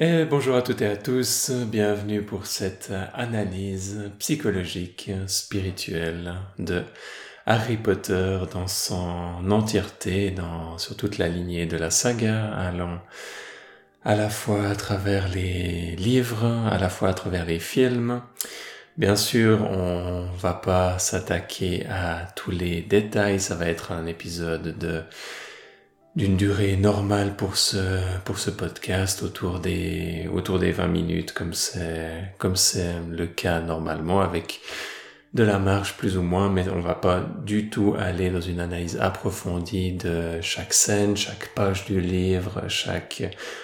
Et bonjour à toutes et à tous, bienvenue pour cette analyse psychologique, spirituelle de Harry Potter dans son entièreté, dans, sur toute la lignée de la saga, allant à la fois à travers les livres, à la fois à travers les films. Bien sûr, on va pas s'attaquer à tous les détails, ça va être un épisode de d'une durée normale pour ce pour ce podcast autour des autour des 20 minutes comme c'est comme c'est le cas normalement avec de la marge plus ou moins mais on va pas du tout aller dans une analyse approfondie de chaque scène, chaque page du livre, chaque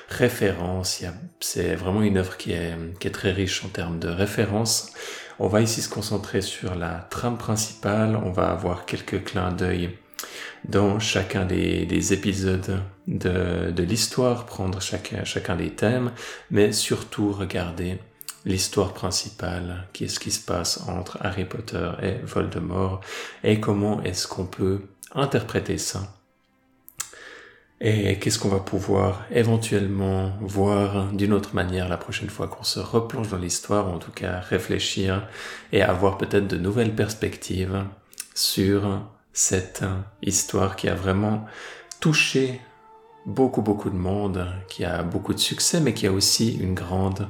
référence, c'est vraiment une œuvre qui est qui est très riche en termes de références. On va ici se concentrer sur la trame principale, on va avoir quelques clins d'œil dans chacun des, épisodes de, l'histoire, prendre chacun, chacun des thèmes, mais surtout regarder l'histoire principale, qui est ce qui se passe entre Harry Potter et Voldemort, et comment est-ce qu'on peut interpréter ça. Et qu'est-ce qu'on va pouvoir éventuellement voir d'une autre manière la prochaine fois qu'on se replonge dans l'histoire, ou en tout cas réfléchir et avoir peut-être de nouvelles perspectives sur cette histoire qui a vraiment touché beaucoup beaucoup de monde, qui a beaucoup de succès, mais qui a aussi une grande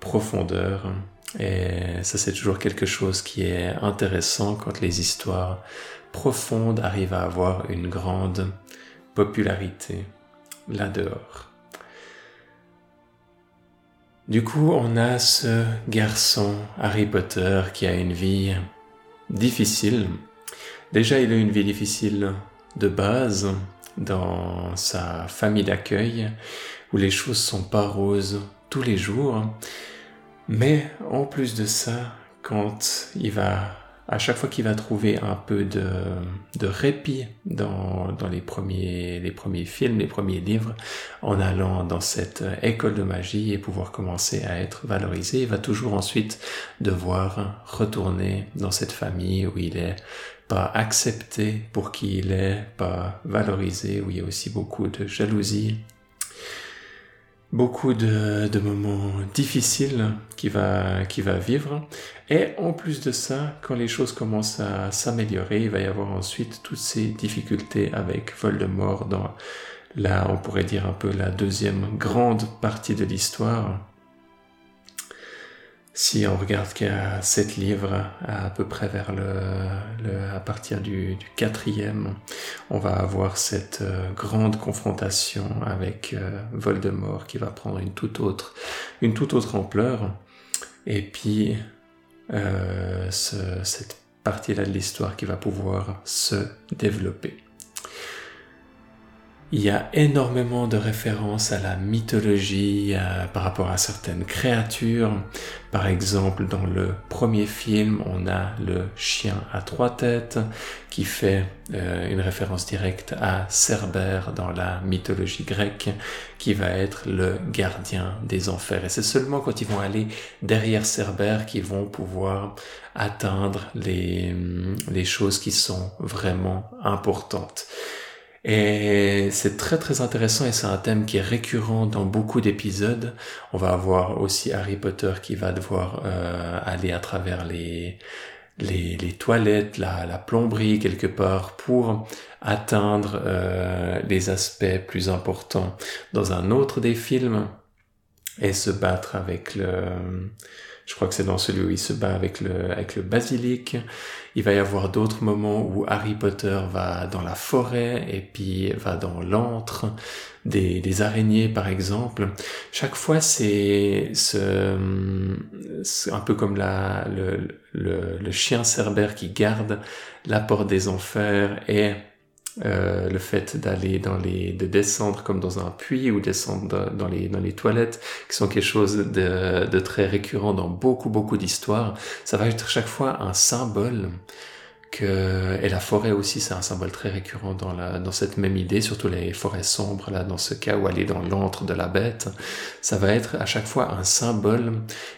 profondeur. Et ça c'est toujours quelque chose qui est intéressant quand les histoires profondes arrivent à avoir une grande popularité là-dehors. Du coup, on a ce garçon, Harry Potter, qui a une vie difficile, Déjà, il a une vie difficile de base dans sa famille d'accueil où les choses sont pas roses tous les jours. Mais en plus de ça, quand il va, à chaque fois qu'il va trouver un peu de, répit dans, dans les premiers, les premiers films, les premiers livres, en allant dans cette école de magie et pouvoir commencer à être valorisé, il va toujours ensuite devoir retourner dans cette famille où il est pas accepté pour qui il est, pas valorisé, où il y a aussi beaucoup de jalousie, beaucoup de, moments difficiles qu'il va, qu'il va vivre. Et en plus de ça, quand les choses commencent à s'améliorer, il va y avoir ensuite toutes ces difficultés avec Voldemort dans là, on pourrait dire un peu la deuxième grande partie de l'histoire si on regarde qu'il y a sept livres, à, peu près vers le, à partir du, quatrième, on va avoir cette euh, grande confrontation avec euh, Voldemort qui va prendre une toute autre, une toute autre ampleur. Et puis euh, cette partie-là de l'histoire qui va pouvoir se développer. Il y a énormément de références à la mythologie euh, par rapport à certaines créatures. Par exemple, dans le premier film, on a le chien à trois têtes qui fait euh, une référence directe à Cerbère dans la mythologie grecque qui va être le gardien des enfers. Et c'est seulement quand ils vont aller derrière Cerbère qu'ils vont pouvoir atteindre les, les choses qui sont vraiment importantes. Et c'est très très intéressant et c'est un thème qui est récurrent dans beaucoup d'épisodes. On va avoir aussi Harry Potter qui va devoir euh, aller à travers les, les, toilettes, la, plomberie quelque part pour atteindre euh, les aspects plus importants dans un autre des films et se battre avec le je crois que c'est dans celui où il se bat avec le basilic. Il va y avoir d'autres moments où Harry Potter va dans la forêt et puis va dans l'antre des, araignées par exemple. Chaque fois c'est ce, un peu comme le, le chien cerbère qui garde la porte des enfers et euh, le fait d'aller dans les, de descendre comme dans un puits ou descendre dans les, dans les toilettes, qui sont quelque chose de, très récurrent dans beaucoup, beaucoup d'histoires, ça va être chaque fois un symbole que, et la forêt aussi, c'est un symbole très récurrent dans la, dans cette même idée, surtout les forêts sombres, là, dans ce cas où aller dans l'antre de la bête, ça va être à chaque fois un symbole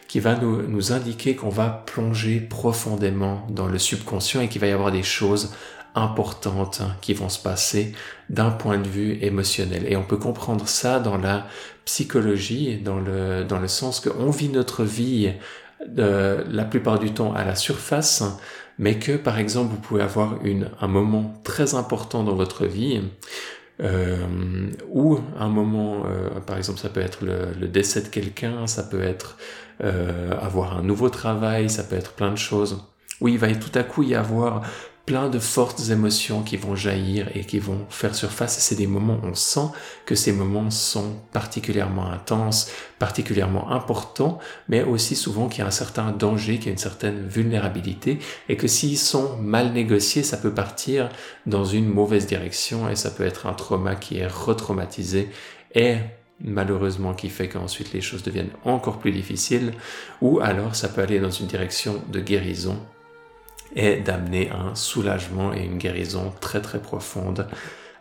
qui va nous, nous indiquer qu'on va plonger profondément dans le subconscient et qu'il va y avoir des choses importantes qui vont se passer d'un point de vue émotionnel. Et on peut comprendre ça dans la psychologie, dans le, dans le sens qu'on vit notre vie euh, la plupart du temps à la surface, mais que par exemple vous pouvez avoir un moment très important dans votre vie euh, ou un moment, euh, par exemple, ça peut être le, décès de quelqu'un, ça peut être avoir un nouveau travail, ça peut être plein de choses. Oui, il va tout à coup y avoir plein de fortes émotions qui vont jaillir et qui vont faire surface. C'est des moments, on sent que ces moments sont particulièrement intenses, particulièrement importants, mais aussi souvent qu'il y a un certain danger, qu'il y a une certaine vulnérabilité, et que s'ils sont mal négociés, ça peut partir dans une mauvaise direction, et ça peut être un trauma qui est retraumatisé, et malheureusement qui fait qu'ensuite les choses deviennent encore plus difficiles, ou alors ça peut aller dans une direction de guérison et d'amener un soulagement et une guérison très très profonde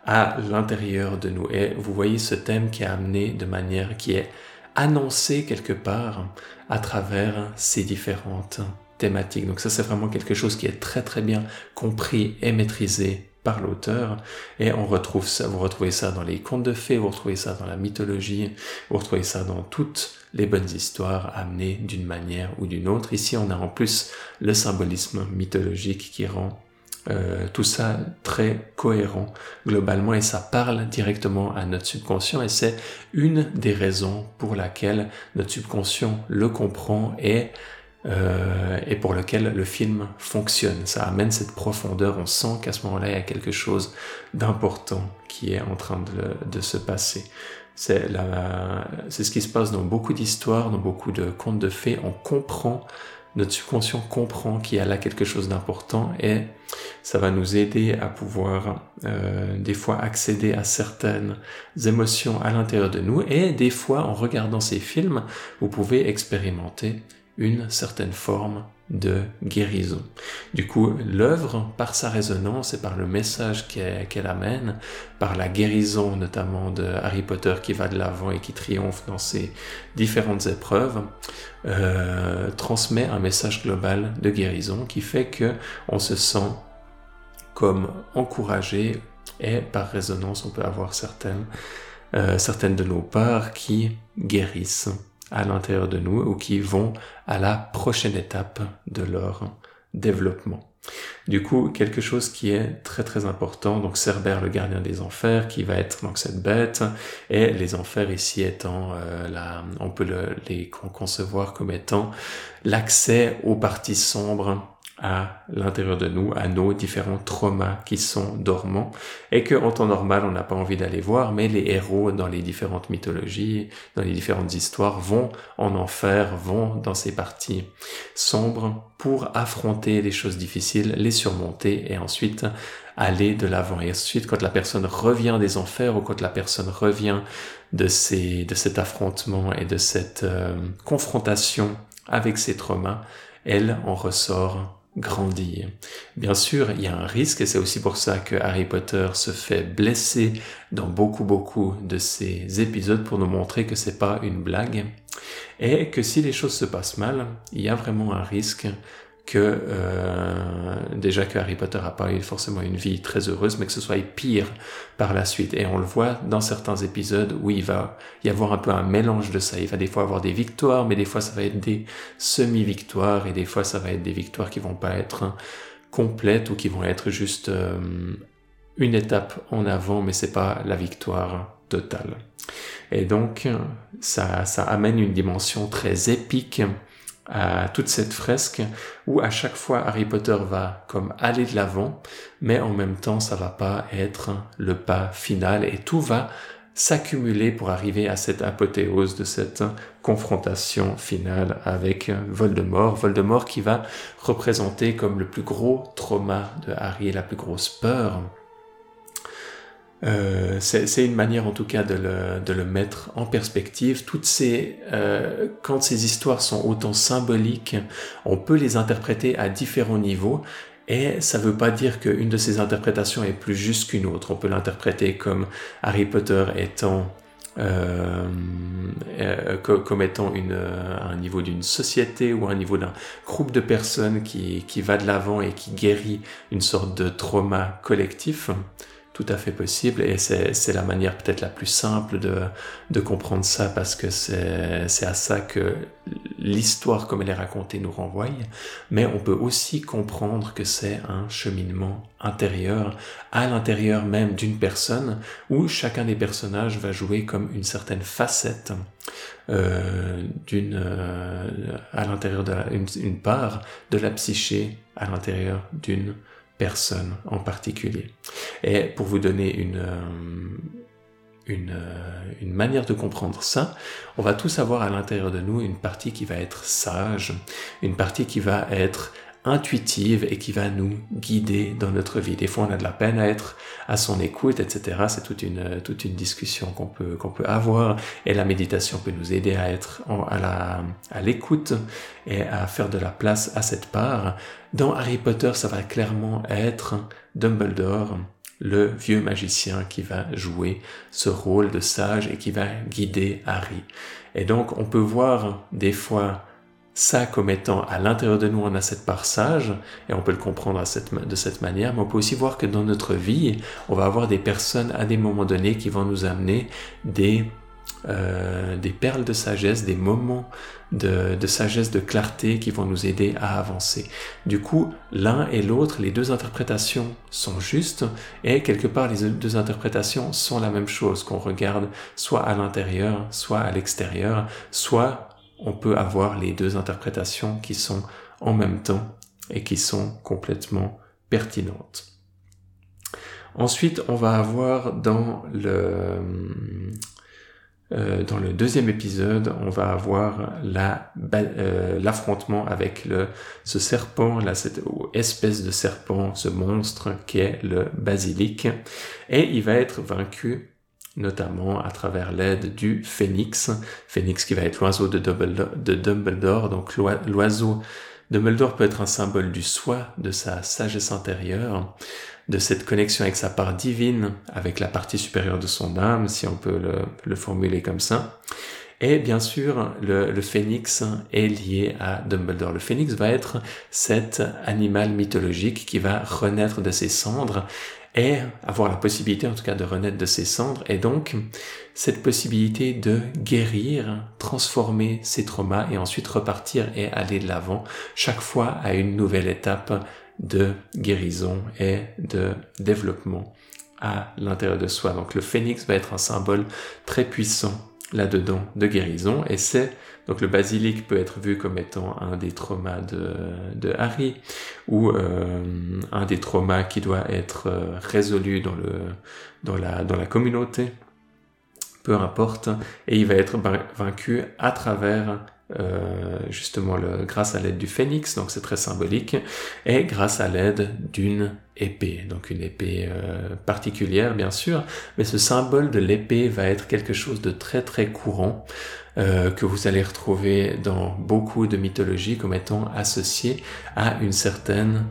à l'intérieur de nous. Et vous voyez ce thème qui est amené de manière qui est annoncé quelque part à travers ces différentes thématiques. Donc ça c'est vraiment quelque chose qui est très très bien compris et maîtrisé par l'auteur et on retrouve ça, vous retrouvez ça dans les contes de fées, vous retrouvez ça dans la mythologie, vous retrouvez ça dans toutes les bonnes histoires amenées d'une manière ou d'une autre. Ici, on a en plus le symbolisme mythologique qui rend euh, tout ça très cohérent globalement et ça parle directement à notre subconscient et c'est une des raisons pour laquelle notre subconscient le comprend et euh, et pour lequel le film fonctionne. Ça amène cette profondeur, on sent qu'à ce moment-là, il y a quelque chose d'important qui est en train de, se passer. C'est ce qui se passe dans beaucoup d'histoires, dans beaucoup de contes de fées. On comprend, notre subconscient comprend qu'il y a là quelque chose d'important et ça va nous aider à pouvoir euh, des fois accéder à certaines émotions à l'intérieur de nous et des fois en regardant ces films, vous pouvez expérimenter une certaine forme de guérison. Du coup, l'œuvre, par sa résonance et par le message qu'elle amène, par la guérison notamment de Harry Potter qui va de l'avant et qui triomphe dans ses différentes épreuves, euh, transmet un message global de guérison qui fait que on se sent comme encouragé et par résonance on peut avoir certaines, euh, certaines de nos parts qui guérissent à l'intérieur de nous ou qui vont à la prochaine étape de leur développement. Du coup, quelque chose qui est très très important, donc Cerbère, le gardien des enfers, qui va être donc cette bête, et les enfers ici étant, euh, on peut le, les concevoir comme étant l'accès aux parties sombres à l'intérieur de nous, à nos différents traumas qui sont dormants et que en temps normal on n'a pas envie d'aller voir, mais les héros dans les différentes mythologies, dans les différentes histoires vont en enfer, vont dans ces parties sombres pour affronter les choses difficiles, les surmonter et ensuite aller de l'avant. Et ensuite quand la personne revient des enfers ou quand la personne revient de ces, de cet affrontement et de cette euh, confrontation avec ses traumas, elle en ressort Bien sûr, il y a un risque et c'est aussi pour ça que Harry Potter se fait blesser dans beaucoup beaucoup de ces épisodes pour nous montrer que c'est pas une blague. Et que si les choses se passent mal, il y a vraiment un risque que euh, déjà que Harry Potter a pas eu forcément une vie très heureuse, mais que ce soit pire par la suite. Et on le voit dans certains épisodes où il va y avoir un peu un mélange de ça. Il va des fois avoir des victoires, mais des fois ça va être des semi-victoires, et des fois ça va être des victoires qui vont pas être complètes ou qui vont être juste euh, une étape en avant, mais c'est pas la victoire totale. Et donc ça, ça amène une dimension très épique à toute cette fresque où à chaque fois Harry Potter va comme aller de l'avant, mais en même temps ça va pas être le pas final et tout va s'accumuler pour arriver à cette apothéose de cette confrontation finale avec Voldemort. Voldemort qui va représenter comme le plus gros trauma de Harry, la plus grosse peur euh, c'est une manière en tout cas de le, mettre en perspective. Toutes ces, euh, quand ces histoires sont autant symboliques, on peut les interpréter à différents niveaux. Et ça ne veut pas dire qu'une de ces interprétations est plus juste qu'une autre. On peut l'interpréter comme Harry Potter étant euh, comme étant un niveau d'une société ou un niveau d'un groupe de personnes qui va de l'avant et qui guérit une sorte de trauma collectif tout à fait possible et c'est la manière peut-être la plus simple de, comprendre ça parce que c'est à ça que l'histoire comme elle est racontée nous renvoie, mais on peut aussi comprendre que c'est un cheminement intérieur à l'intérieur même d'une personne où chacun des personnages va jouer comme une certaine facette euh, d'une euh, à l'intérieur la, une part de la psyché à l'intérieur d'une personne en particulier. Et pour vous donner une, euh, euh, une, manière de comprendre ça, on va tous avoir à l'intérieur de nous une partie qui va être sage, une partie qui va être intuitive et qui va nous guider dans notre vie. Des fois, on a de la peine à être à son écoute, etc. C'est toute une, toute une discussion qu'on peut, peut avoir et la méditation peut nous aider à être à à l'écoute et à faire de la place à cette part. Dans Harry Potter, ça va clairement être Dumbledore, le vieux magicien qui va jouer ce rôle de sage et qui va guider Harry. Et donc, on peut voir des fois ça comme étant à l'intérieur de nous, on a cette part sage, et on peut le comprendre de cette manière, mais on peut aussi voir que dans notre vie, on va avoir des personnes à des moments donnés qui vont nous amener des, euh, des perles de sagesse, des moments de, de, sagesse, de clarté qui vont nous aider à avancer. Du coup, l'un et l'autre, les deux interprétations sont justes, et quelque part, les deux interprétations sont la même chose, qu'on regarde soit à l'intérieur, soit à l'extérieur, soit on peut avoir les deux interprétations qui sont en même temps et qui sont complètement pertinentes. Ensuite, on va avoir dans le euh, dans le deuxième épisode, on va avoir la euh, l'affrontement avec le ce serpent, cette espèce de serpent, ce monstre qui est le basilic, et il va être vaincu notamment à travers l'aide du phénix. Phénix qui va être l'oiseau de Dumbledore. Donc l'oiseau Dumbledore peut être un symbole du soi, de sa sagesse intérieure, de cette connexion avec sa part divine, avec la partie supérieure de son âme, si on peut le, le formuler comme ça. Et bien sûr, le, phénix est lié à Dumbledore. Le phénix va être cet animal mythologique qui va renaître de ses cendres et avoir la possibilité en tout cas de renaître de ses cendres et donc cette possibilité de guérir, transformer ses traumas et ensuite repartir et aller de l'avant chaque fois à une nouvelle étape de guérison et de développement à l'intérieur de soi. Donc le phénix va être un symbole très puissant là-dedans de guérison et c'est donc le basilic peut être vu comme étant un des traumas de, de Harry ou euh, un des traumas qui doit être euh, résolu dans, le, dans, la, dans la communauté, peu importe, et il va être vaincu à travers euh, justement le, grâce à l'aide du phénix, donc c'est très symbolique, et grâce à l'aide d'une épée, donc une épée particulière bien sûr, mais ce symbole de l'épée va être quelque chose de très très courant euh, que vous allez retrouver dans beaucoup de mythologies comme étant associé à une certaine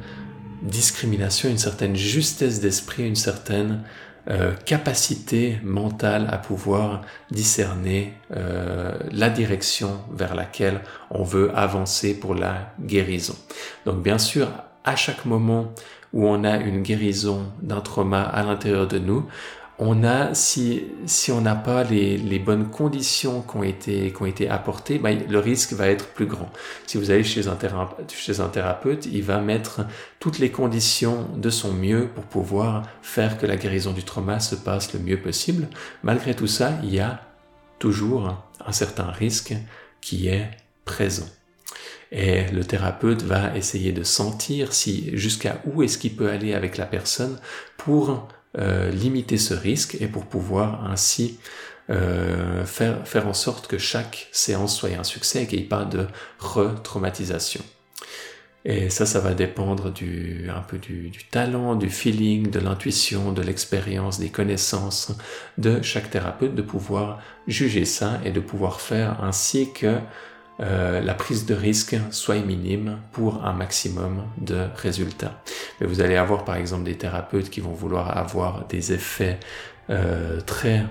discrimination, une certaine justesse d'esprit, une certaine euh, capacité mentale à pouvoir discerner euh, la direction vers laquelle on veut avancer pour la guérison. Donc bien sûr, à chaque moment où on a une guérison d'un trauma à l'intérieur de nous, on a, si, si on n'a pas les, les, bonnes conditions qui ont été, qui ont été apportées, ben, le risque va être plus grand. Si vous allez chez un, thérapeute, chez un thérapeute, il va mettre toutes les conditions de son mieux pour pouvoir faire que la guérison du trauma se passe le mieux possible. Malgré tout ça, il y a toujours un certain risque qui est présent. Et le thérapeute va essayer de sentir si jusqu'à où est-ce qu'il peut aller avec la personne pour euh, limiter ce risque et pour pouvoir ainsi euh, faire, en sorte que chaque séance soit un succès et qu'il n'y ait pas de re-traumatisation. Et ça, ça va dépendre du, un peu du talent, du feeling, de l'intuition, de l'expérience, des connaissances de chaque thérapeute de pouvoir juger ça et de pouvoir faire ainsi que euh, la prise de risque soit minime pour un maximum de résultats. Mais vous allez avoir par exemple des thérapeutes qui vont vouloir avoir des effets euh, très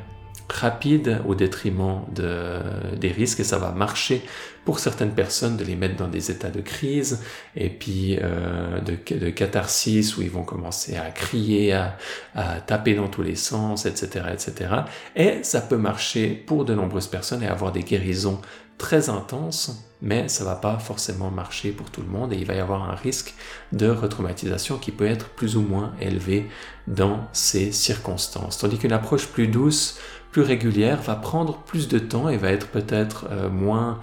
rapide au détriment de, des risques et ça va marcher pour certaines personnes de les mettre dans des états de crise et puis euh, de, de, catharsis où ils vont commencer à crier, à, à, taper dans tous les sens, etc., etc. Et ça peut marcher pour de nombreuses personnes et avoir des guérisons très intenses, mais ça va pas forcément marcher pour tout le monde et il va y avoir un risque de retraumatisation qui peut être plus ou moins élevé dans ces circonstances. Tandis qu'une approche plus douce, plus régulière va prendre plus de temps et va être peut-être euh, moins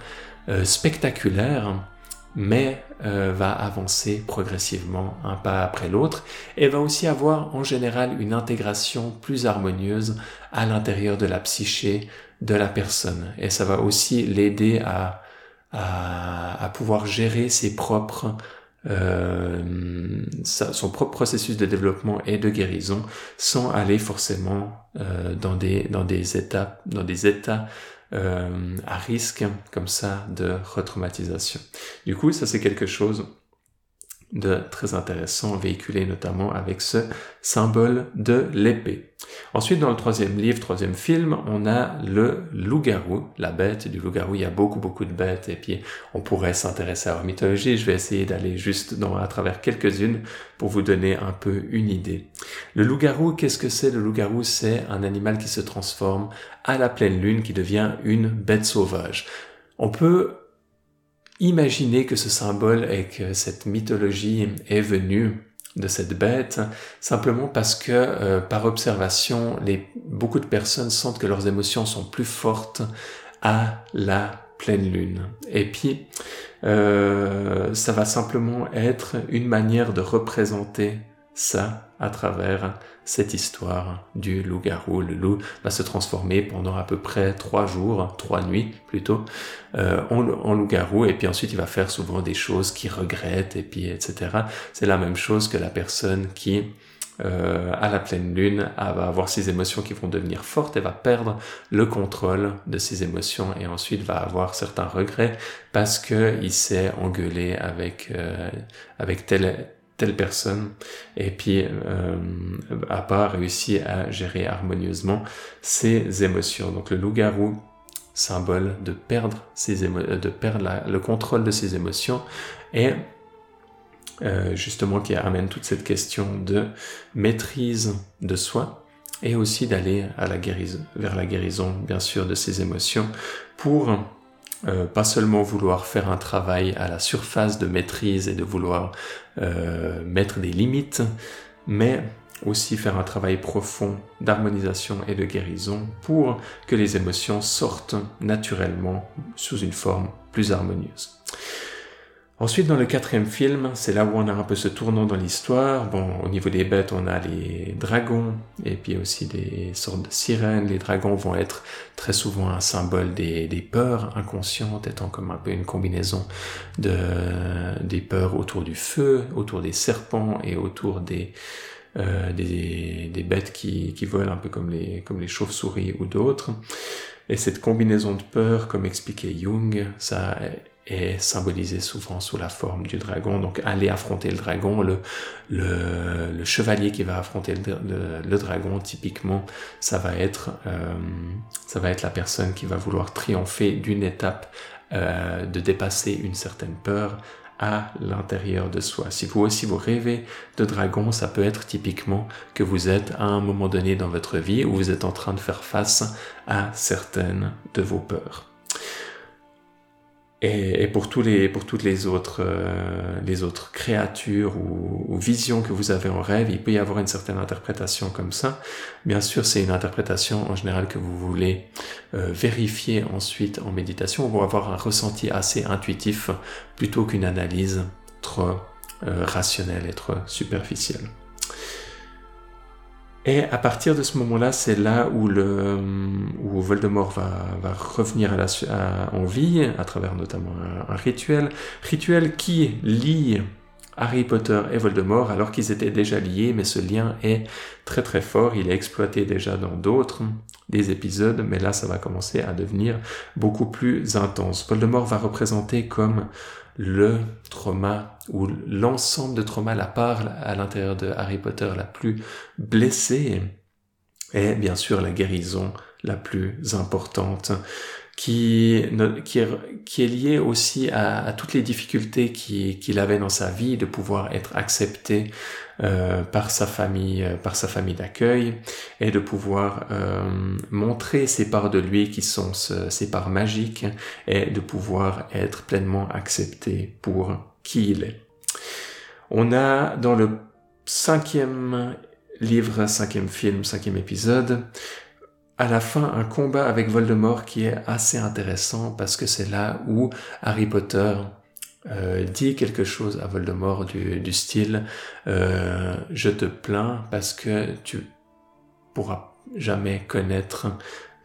euh, spectaculaire, mais euh, va avancer progressivement un pas après l'autre et va aussi avoir en général une intégration plus harmonieuse à l'intérieur de la psyché de la personne. Et ça va aussi l'aider à, à, à, pouvoir gérer ses propres euh, son propre processus de développement et de guérison sans aller forcément euh, dans des dans des étapes dans des états euh, à risque comme ça de retraumatisation. Du coup, ça c'est quelque chose de très intéressant, véhiculé notamment avec ce symbole de l'épée. Ensuite, dans le troisième livre, troisième film, on a le loup-garou, la bête du loup-garou. Il y a beaucoup, beaucoup de bêtes, et puis on pourrait s'intéresser à leur mythologie. Je vais essayer d'aller juste dans, à travers quelques-unes pour vous donner un peu une idée. Le loup-garou, qu'est-ce que c'est? Le loup-garou, c'est un animal qui se transforme à la pleine lune, qui devient une bête sauvage. On peut Imaginez que ce symbole et que cette mythologie est venue de cette bête simplement parce que euh, par observation, beaucoup de personnes sentent que leurs émotions sont plus fortes à la pleine lune. Et puis, euh, ça va simplement être une manière de représenter ça à travers cette histoire du loup-garou. Le loup va se transformer pendant à peu près trois jours, trois nuits plutôt, euh, en, loup-garou, et puis ensuite il va faire souvent des choses qu'il regrette, et puis etc. C'est la même chose que la personne qui euh, à la pleine lune va avoir ses émotions qui vont devenir fortes et va perdre le contrôle de ses émotions et ensuite va avoir certains regrets parce que il s'est engueulé avec euh, avec tel personne et puis euh, a pas réussi à gérer harmonieusement ses émotions. Donc le loup-garou, symbole de perdre ses de perdre le contrôle de ses émotions et euh, justement qui amène toute cette question de maîtrise de soi et aussi d'aller à la guérison, vers la guérison bien sûr de ses émotions pour euh, pas seulement vouloir faire un travail à la surface de maîtrise et de vouloir euh, mettre des limites, mais aussi faire un travail profond d'harmonisation et de guérison pour que les émotions sortent naturellement sous une forme plus harmonieuse. Ensuite, dans le quatrième film, c'est là où on a un peu ce tournant dans l'histoire. Bon, au niveau des bêtes, on a les dragons et puis aussi des sortes de sirènes. Les dragons vont être très souvent un symbole des, peurs inconscientes, étant comme un peu une combinaison de, des peurs autour du feu, autour des serpents et autour des, euh, bêtes qui, volent un peu comme les, comme les chauves-souris ou d'autres. Et cette combinaison de peurs, comme expliquait Jung, ça est symbolisé souvent sous la forme du dragon. Donc aller affronter le dragon, le, chevalier qui va affronter le, dragon, typiquement, ça va être euh, ça va être la personne qui va vouloir triompher d'une étape, euh, de dépasser une certaine peur à l'intérieur de soi. Si vous aussi vous rêvez de dragon, ça peut être typiquement que vous êtes à un moment donné dans votre vie où vous êtes en train de faire face à certaines de vos peurs. Et, pour, pour toutes les autres, euh, créatures ou, visions que vous avez en rêve, il peut y avoir une certaine interprétation comme ça. Bien sûr, c'est une interprétation en général que vous voulez euh, vérifier ensuite en méditation ou avoir un ressenti assez intuitif plutôt qu'une analyse trop euh, rationnelle et trop superficielle. Et à partir de ce moment-là, c'est là où, le, où Voldemort va, revenir à la, en vie, à travers notamment un, rituel. Rituel qui lie Harry Potter et Voldemort alors qu'ils étaient déjà liés, mais ce lien est très très fort. Il est exploité déjà dans d'autres des épisodes, mais là ça va commencer à devenir beaucoup plus intense. Voldemort va représenter comme le trauma ou l'ensemble de trauma, la part à l'intérieur de Harry Potter la plus blessée est bien sûr la guérison, la plus importante, qui, qui, est, liée aussi à, toutes les difficultés qu'il avait dans sa vie de pouvoir être accepté euh, par sa famille, euh, par sa famille d'accueil, et de pouvoir euh, montrer ces parts de lui qui sont ces parts magiques, et de pouvoir être pleinement accepté pour qui il est. On a dans le cinquième livre, cinquième film, cinquième épisode, à la fin un combat avec Voldemort qui est assez intéressant parce que c'est là où Harry Potter euh, dit quelque chose à Voldemort du, du style euh, je te plains parce que tu pourras jamais connaître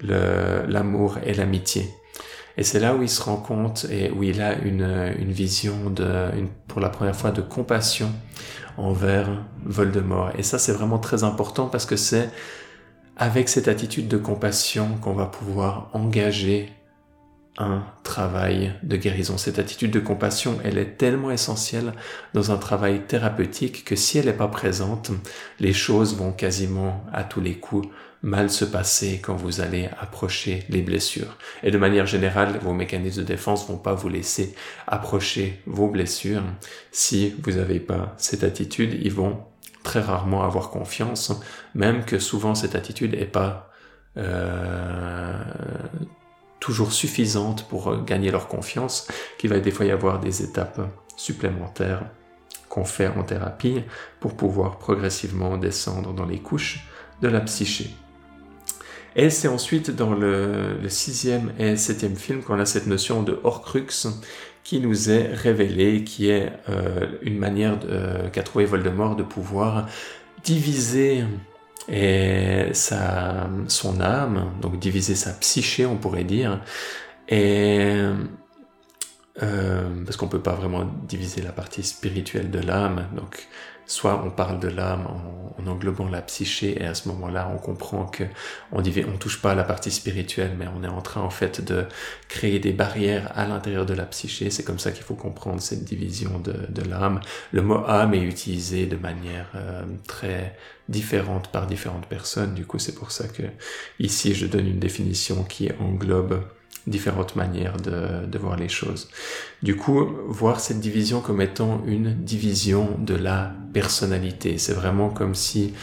l'amour et l'amitié. Et c'est là où il se rend compte et où il a une, une vision de, une, pour la première fois de compassion envers Voldemort. Et ça, c'est vraiment très important parce que c'est avec cette attitude de compassion qu'on va pouvoir engager un travail de guérison. Cette attitude de compassion, elle est tellement essentielle dans un travail thérapeutique que si elle n'est pas présente, les choses vont quasiment à tous les coups mal se passer quand vous allez approcher les blessures. Et de manière générale, vos mécanismes de défense vont pas vous laisser approcher vos blessures. Si vous n'avez pas cette attitude, ils vont très rarement avoir confiance, même que souvent cette attitude n'est pas euh, toujours suffisante pour gagner leur confiance, qu'il va des fois y avoir des étapes supplémentaires qu'on fait en thérapie pour pouvoir progressivement descendre dans les couches de la psyché. Et c'est ensuite dans le, sixième et septième film qu'on a cette notion de Horcrux qui nous est révélé, qui est euh, une manière euh, qu'a trouvé Voldemort de pouvoir diviser et sa, son âme, donc diviser sa psyché, on pourrait dire, et euh, parce qu'on peut pas vraiment diviser la partie spirituelle de l'âme, donc soit on parle de l'âme en, englobant la psyché et à ce moment-là on comprend que on touche pas à la partie spirituelle mais on est en train en fait de créer des barrières à l'intérieur de la psyché. C'est comme ça qu'il faut comprendre cette division de, de l'âme. Le mot âme est utilisé de manière euh, très différente par différentes personnes. Du coup c'est pour ça que ici je donne une définition qui englobe différentes manières de, voir les choses. Du coup, voir cette division comme étant une division de la personnalité. C'est vraiment comme si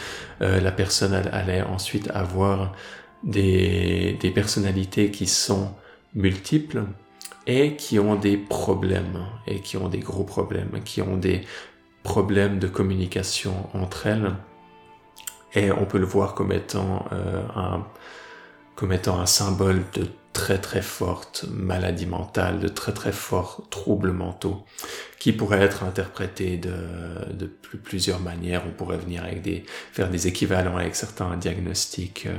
euh, la personne allait ensuite avoir des, des personnalités qui sont multiples et qui ont des problèmes, et qui ont des gros problèmes, qui ont des problèmes de communication entre elles. Et on peut le voir comme étant euh, un comme étant un symbole de très très forte maladie mentale, de très très forts troubles mentaux, qui pourraient être interprétés de, plusieurs manières. On pourrait venir avec des, faire des équivalents avec certains diagnostics euh,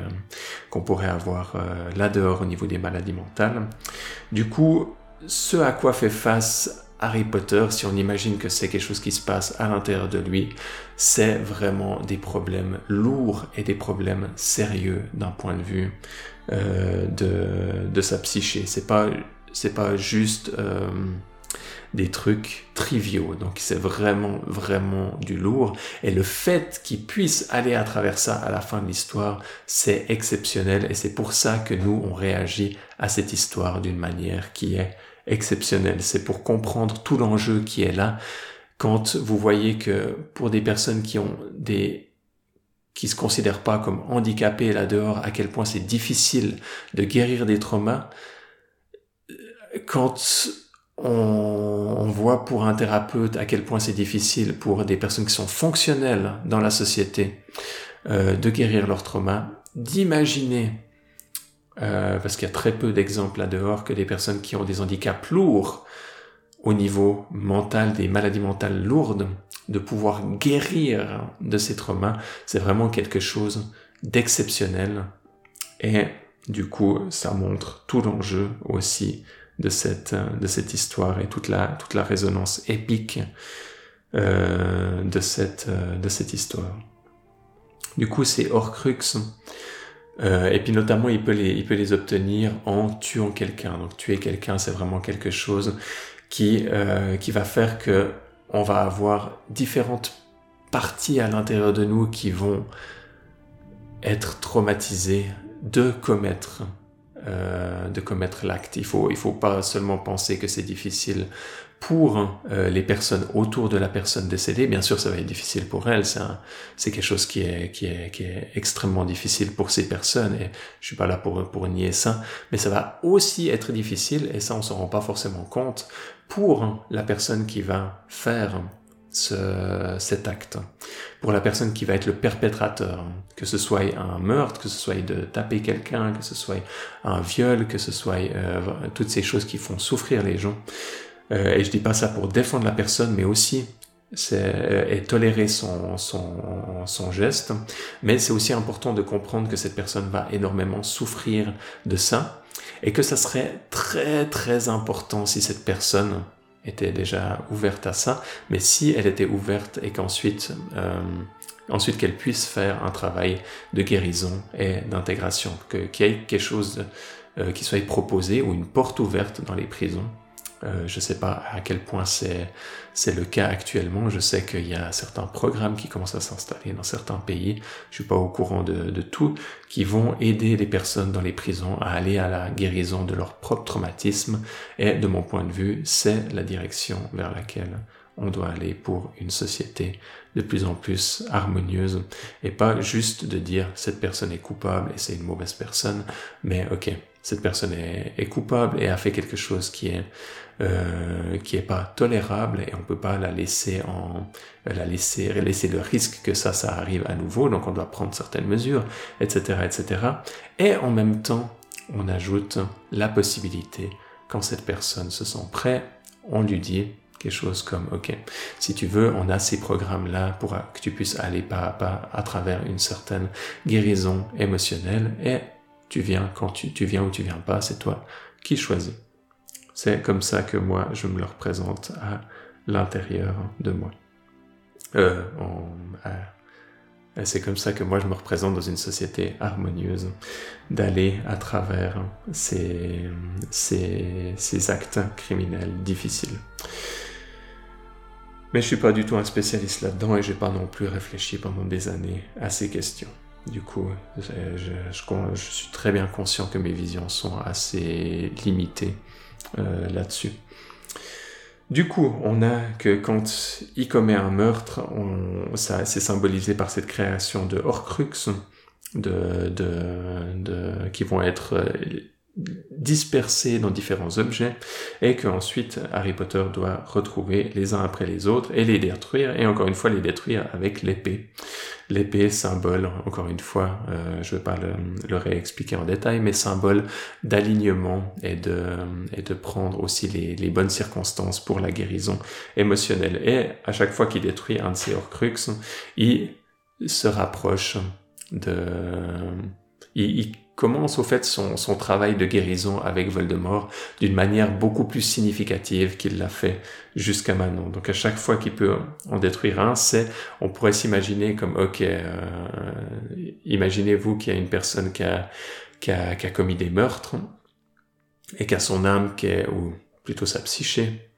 qu'on pourrait avoir euh, là dehors au niveau des maladies mentales. Du coup, ce à quoi fait face Harry Potter, si on imagine que c'est quelque chose qui se passe à l'intérieur de lui, c'est vraiment des problèmes lourds et des problèmes sérieux d'un point de vue euh, de, de, sa psyché. C'est pas c'est pas juste euh, des trucs triviaux. Donc c'est vraiment vraiment du lourd. Et le fait qu'il puisse aller à travers ça à la fin de l'histoire, c'est exceptionnel. Et c'est pour ça que nous on réagit à cette histoire d'une manière qui est exceptionnel. C'est pour comprendre tout l'enjeu qui est là. Quand vous voyez que pour des personnes qui ont des qui se considèrent pas comme handicapées là dehors, à quel point c'est difficile de guérir des traumas, quand on, voit pour un thérapeute à quel point c'est difficile pour des personnes qui sont fonctionnelles dans la société euh, de guérir leurs traumas, d'imaginer euh, parce qu'il y a très peu d'exemples là dehors que des personnes qui ont des handicaps lourds au niveau mental, des maladies mentales lourdes, de pouvoir guérir de ces traumas, c'est vraiment quelque chose d'exceptionnel. Et du coup, ça montre tout l'enjeu aussi de cette, de cette histoire et toute la, toute la résonance épique euh, de, cette, de cette histoire. Du coup, c'est Horcrux euh, et puis notamment, il peut les, il peut les obtenir en tuant quelqu'un. Donc tuer quelqu'un, c'est vraiment quelque chose qui, euh, qui va faire que on va avoir différentes parties à l'intérieur de nous qui vont être traumatisées de commettre euh, de commettre l'acte. Il faut, il faut pas seulement penser que c'est difficile pour euh, les personnes autour de la personne décédée. Bien sûr, ça va être difficile pour elles. C'est quelque chose qui est, qui, est, qui est extrêmement difficile pour ces personnes. Et je suis pas là pour, pour nier ça. Mais ça va aussi être difficile, et ça, on s'en rend pas forcément compte, pour la personne qui va faire ce, cet acte. Pour la personne qui va être le perpétrateur, que ce soit un meurtre, que ce soit de taper quelqu'un, que ce soit un viol, que ce soit euh, toutes ces choses qui font souffrir les gens. Euh, et je dis pas ça pour défendre la personne, mais aussi euh, tolérer son, son, geste. Mais c'est aussi important de comprendre que cette personne va énormément souffrir de ça et que ça serait très très important si cette personne était déjà ouverte à ça, mais si elle était ouverte et qu'ensuite euh, ensuite qu'elle puisse faire un travail de guérison et d'intégration, qu'il y ait quelque chose qui soit proposé ou une porte ouverte dans les prisons euh, je ne sais pas à quel point c'est le cas actuellement. Je sais qu'il y a certains programmes qui commencent à s'installer dans certains pays. Je suis pas au courant de, tout, qui vont aider les personnes dans les prisons à aller à la guérison de leur propre traumatisme. Et de mon point de vue, c'est la direction vers laquelle on doit aller pour une société de plus en plus harmonieuse et pas juste de dire cette personne est coupable et c'est une mauvaise personne, mais ok, cette personne est, coupable et a fait quelque chose qui est euh, qui est pas tolérable et on peut pas la laisser en la laisser laisser le risque que ça ça arrive à nouveau donc on doit prendre certaines mesures etc etc et en même temps on ajoute la possibilité quand cette personne se sent prêt on lui dit quelque chose comme ok si tu veux on a ces programmes là pour que tu puisses aller pas à pas à travers une certaine guérison émotionnelle et tu viens quand tu, tu viens ou tu viens pas c'est toi qui choisis c'est comme ça que moi, je me le représente à l'intérieur de moi. Euh, c'est comme ça que moi, je me représente dans une société harmonieuse, d'aller à travers ces, ces, ces actes criminels difficiles. Mais je suis pas du tout un spécialiste là-dedans et j'ai pas non plus réfléchi pendant des années à ces questions. Du coup, je, suis très bien conscient que mes visions sont assez limitées euh, là-dessus. Du coup, on a que quand il commet un meurtre, ça c'est symbolisé par cette création de Horcrux, de, de, de, qui vont être euh, dispersés dans différents objets et qu'ensuite Harry Potter doit retrouver les uns après les autres et les détruire et encore une fois les détruire avec l'épée. L'épée, symbole, encore une fois, euh, je ne vais pas le, réexpliquer en détail, mais symbole d'alignement et de, et de prendre aussi les, bonnes circonstances pour la guérison émotionnelle. Et à chaque fois qu'il détruit un de ces Horcruxes, il se rapproche de... il commence au fait son, son, travail de guérison avec Voldemort d'une manière beaucoup plus significative qu'il l'a fait jusqu'à maintenant. Donc à chaque fois qu'il peut en détruire un, c'est, on pourrait s'imaginer comme, ok, euh, imaginez-vous qu'il y a une personne qui a, qui a, qui a commis des meurtres et qui a son âme qui est, ou plutôt sa psyché,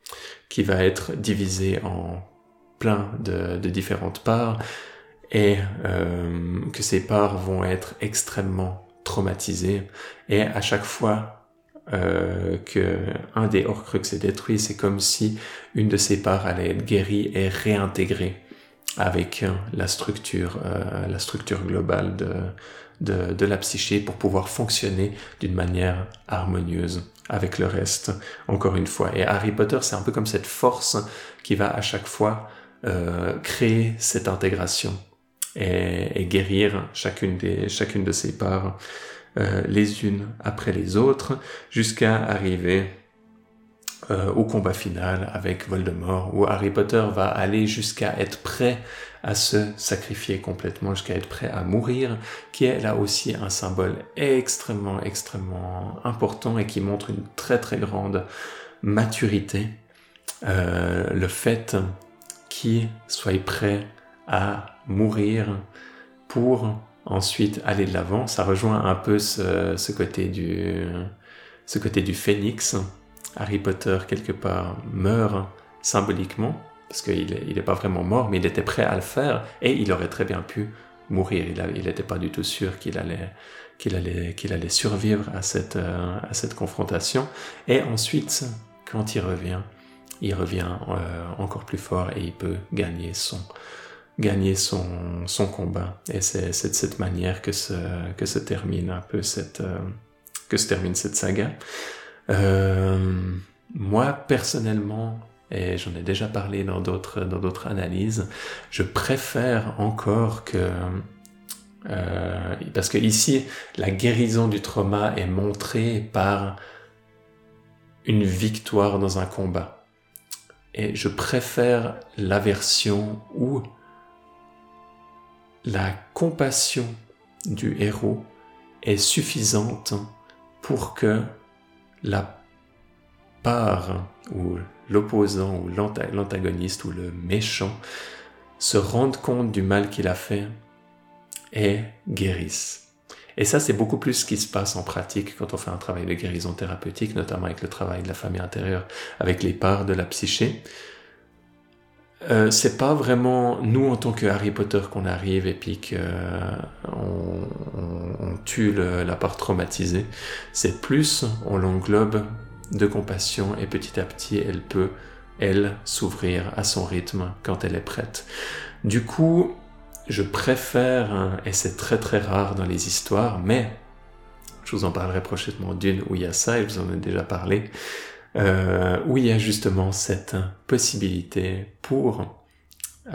qui va être divisée en plein de, de différentes parts et euh, que ces parts vont être extrêmement traumatisé. Et à chaque fois euh, que un des Horcruxes est détruit, c'est comme si une de ses parts allait être guérie et réintégrée avec la structure, euh, la structure globale de, de, de, la psyché pour pouvoir fonctionner d'une manière harmonieuse avec le reste, encore une fois. Et Harry Potter, c'est un peu comme cette force qui va à chaque fois euh, créer cette intégration et, guérir chacune, des, chacune de ses parts euh, les unes après les autres jusqu'à arriver euh, au combat final avec Voldemort où Harry Potter va aller jusqu'à être prêt à se sacrifier complètement, jusqu'à être prêt à mourir, qui est là aussi un symbole extrêmement, extrêmement important et qui montre une très, très grande maturité. Euh, le fait qu'il soit prêt à mourir pour ensuite aller de l'avant. Ça rejoint un peu ce, côté du, ce côté du phénix. Harry Potter, quelque part, meurt symboliquement, parce qu'il n'est pas vraiment mort, mais il était prêt à le faire, et il aurait très bien pu mourir. Il n'était pas du tout sûr qu'il allait, qu'il allait, qu'il allait survivre à cette, à cette confrontation. Et ensuite, quand il revient, il revient encore plus fort et il peut gagner son, gagner son, son combat. Et c'est de cette manière que se, que se termine un peu cette, que se termine cette saga. Euh, moi, personnellement, et j'en ai déjà parlé dans d'autres dans d'autres analyses, je préfère encore que euh, parce que ici la guérison du trauma est montrée par une victoire dans un combat. Et je préfère la version où la compassion du héros est suffisante pour que la part ou l'opposant ou l'antagoniste ou le méchant se rende compte du mal qu'il a fait et guérisse. Et ça, c'est beaucoup plus ce qui se passe en pratique quand on fait un travail de guérison thérapeutique, notamment avec le travail de la famille intérieure, avec les parts de la psyché. Euh, c'est pas vraiment nous en tant que Harry Potter qu'on arrive et puis qu'on on, on, tue la part traumatisée. C'est plus on l'englobe de compassion et petit à petit elle peut elle s'ouvrir à son rythme quand elle est prête. Du coup, je préfère hein, et c'est très très rare dans les histoires, mais je vous en parlerai prochainement d'une où il y a ça et je vous en ai déjà parlé euh, où il y a justement cette possibilité pour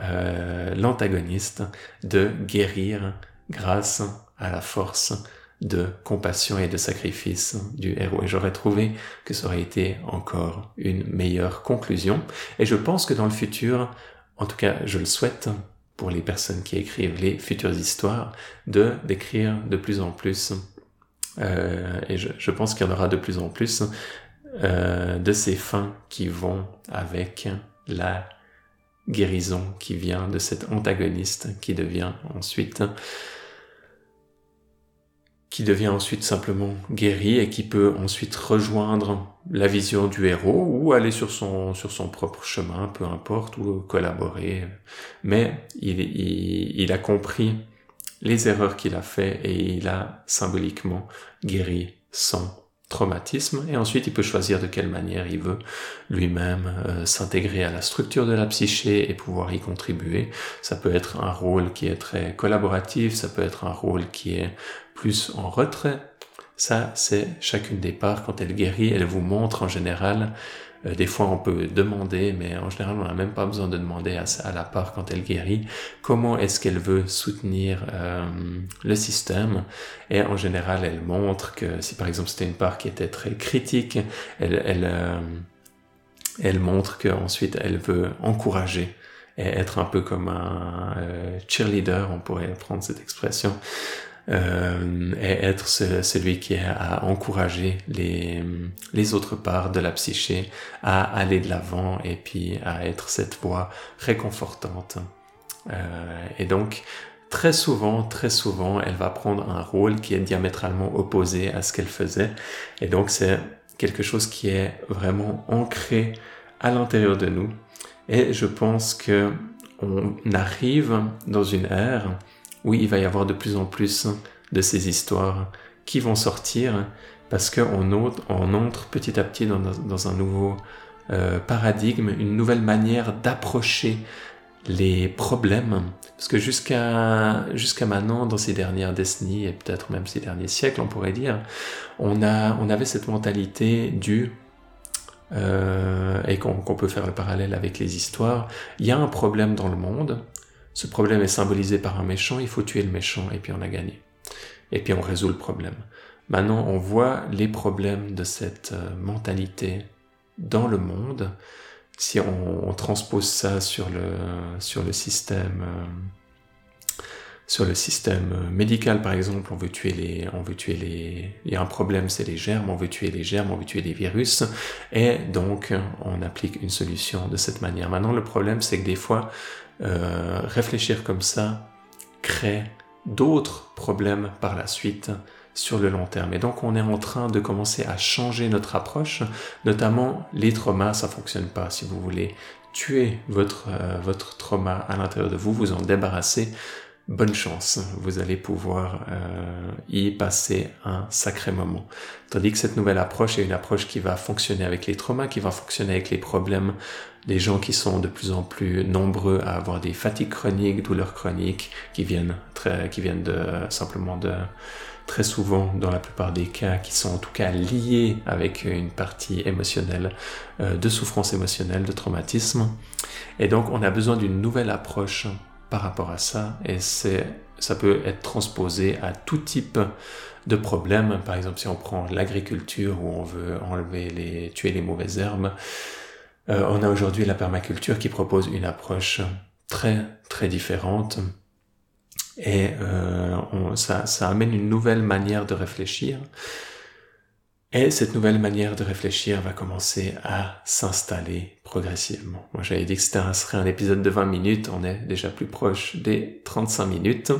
euh, l'antagoniste de guérir grâce à la force de compassion et de sacrifice du héros. Et j'aurais trouvé que ça aurait été encore une meilleure conclusion. Et je pense que dans le futur, en tout cas je le souhaite pour les personnes qui écrivent les futures histoires, de d'écrire de plus en plus euh, et je, je pense qu'il y en aura de plus en plus euh, de ces fins qui vont avec la guérison qui vient de cet antagoniste qui devient ensuite qui devient ensuite simplement guéri et qui peut ensuite rejoindre la vision du héros ou aller sur son, sur son propre chemin, peu importe, ou collaborer. Mais il, il, il a compris les erreurs qu'il a fait et il a symboliquement guéri son traumatisme et ensuite il peut choisir de quelle manière il veut lui-même euh, s'intégrer à la structure de la psyché et pouvoir y contribuer. Ça peut être un rôle qui est très collaboratif, ça peut être un rôle qui est plus en retrait. Ça, c'est chacune des parts quand elle guérit, elle vous montre en général euh, des fois, on peut demander, mais en général, on n'a même pas besoin de demander à, la part quand elle guérit comment est-ce qu'elle veut soutenir euh, le système? Et en général, elle montre que si par exemple c'était une part qui était très critique, elle, elle, euh, elle montre qu'ensuite elle veut encourager et être un peu comme un cheerleader, on pourrait prendre cette expression, euh, et être celui qui a encouragé les, les autres parts de la psyché à aller de l'avant et puis à être cette voix réconfortante. Euh, et donc, très souvent, très souvent, elle va prendre un rôle qui est diamétralement opposé à ce qu'elle faisait. Et donc, c'est quelque chose qui est vraiment ancré à l'intérieur de nous. Et je pense que on arrive dans une ère oui, il va y avoir de plus en plus de ces histoires qui vont sortir parce qu'on entre petit à petit dans, un nouveau euh, paradigme, une nouvelle manière d'approcher les problèmes. Parce que jusqu'à maintenant, dans ces dernières décennies et peut-être même ces derniers siècles, on pourrait dire, on avait cette mentalité du euh, et qu'on peut faire le parallèle avec les histoires. Il y a un problème dans le monde, ce problème est symbolisé par un méchant, il faut tuer le méchant et puis on a gagné. Et puis on résout le problème. Maintenant, on voit les problèmes de cette euh, mentalité dans le monde. Si on, transpose ça sur le, sur le système, euh, sur le système médical, par exemple, on veut tuer les, on veut tuer les, il y a un problème, c'est les germes, on veut tuer les germes, on veut tuer les virus, et donc on applique une solution de cette manière. Maintenant, le problème, c'est que des fois, euh, réfléchir comme ça crée d'autres problèmes par la suite sur le long terme. Et donc on est en train de commencer à changer notre approche, notamment les traumas, ça fonctionne pas. Si vous voulez tuer votre, euh, votre trauma à l'intérieur de vous, vous en débarrasser, bonne chance, vous allez pouvoir euh, y passer un sacré moment. Tandis que cette nouvelle approche est une approche qui va fonctionner avec les traumas, qui va fonctionner avec les problèmes des gens qui sont de plus en plus nombreux à avoir des fatigues chroniques, douleurs chroniques, qui viennent très, qui viennent de simplement de très souvent, dans la plupart des cas, qui sont en tout cas liés avec une partie émotionnelle, euh, de souffrance émotionnelle, de traumatisme. Et donc, on a besoin d'une nouvelle approche par rapport à ça, et c'est, ça peut être transposé à tout type de problèmes. Par exemple, si on prend l'agriculture où on veut enlever les, tuer les mauvaises herbes, euh, on a aujourd'hui la permaculture qui propose une approche très très différente et euh, ça, ça amène une nouvelle manière de réfléchir et cette nouvelle manière de réfléchir va commencer à s'installer progressivement. Moi j'avais dit que c'était serait un épisode de 20 minutes, on est déjà plus proche des 35 minutes.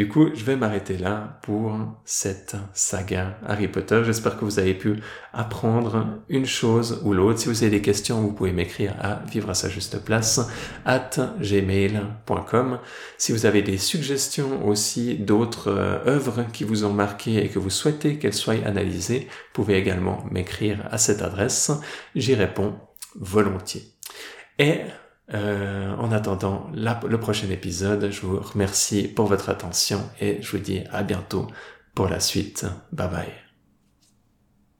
Du coup, je vais m'arrêter là pour cette saga Harry Potter. J'espère que vous avez pu apprendre une chose ou l'autre. Si vous avez des questions, vous pouvez m'écrire à vivre à sa juste place at gmail.com. Si vous avez des suggestions aussi d'autres euh, œuvres qui vous ont marqué et que vous souhaitez qu'elles soient analysées, vous pouvez également m'écrire à cette adresse. J'y réponds volontiers. Et euh, en attendant le prochain épisode, je vous remercie pour votre attention et je vous dis à bientôt pour la suite. Bye bye.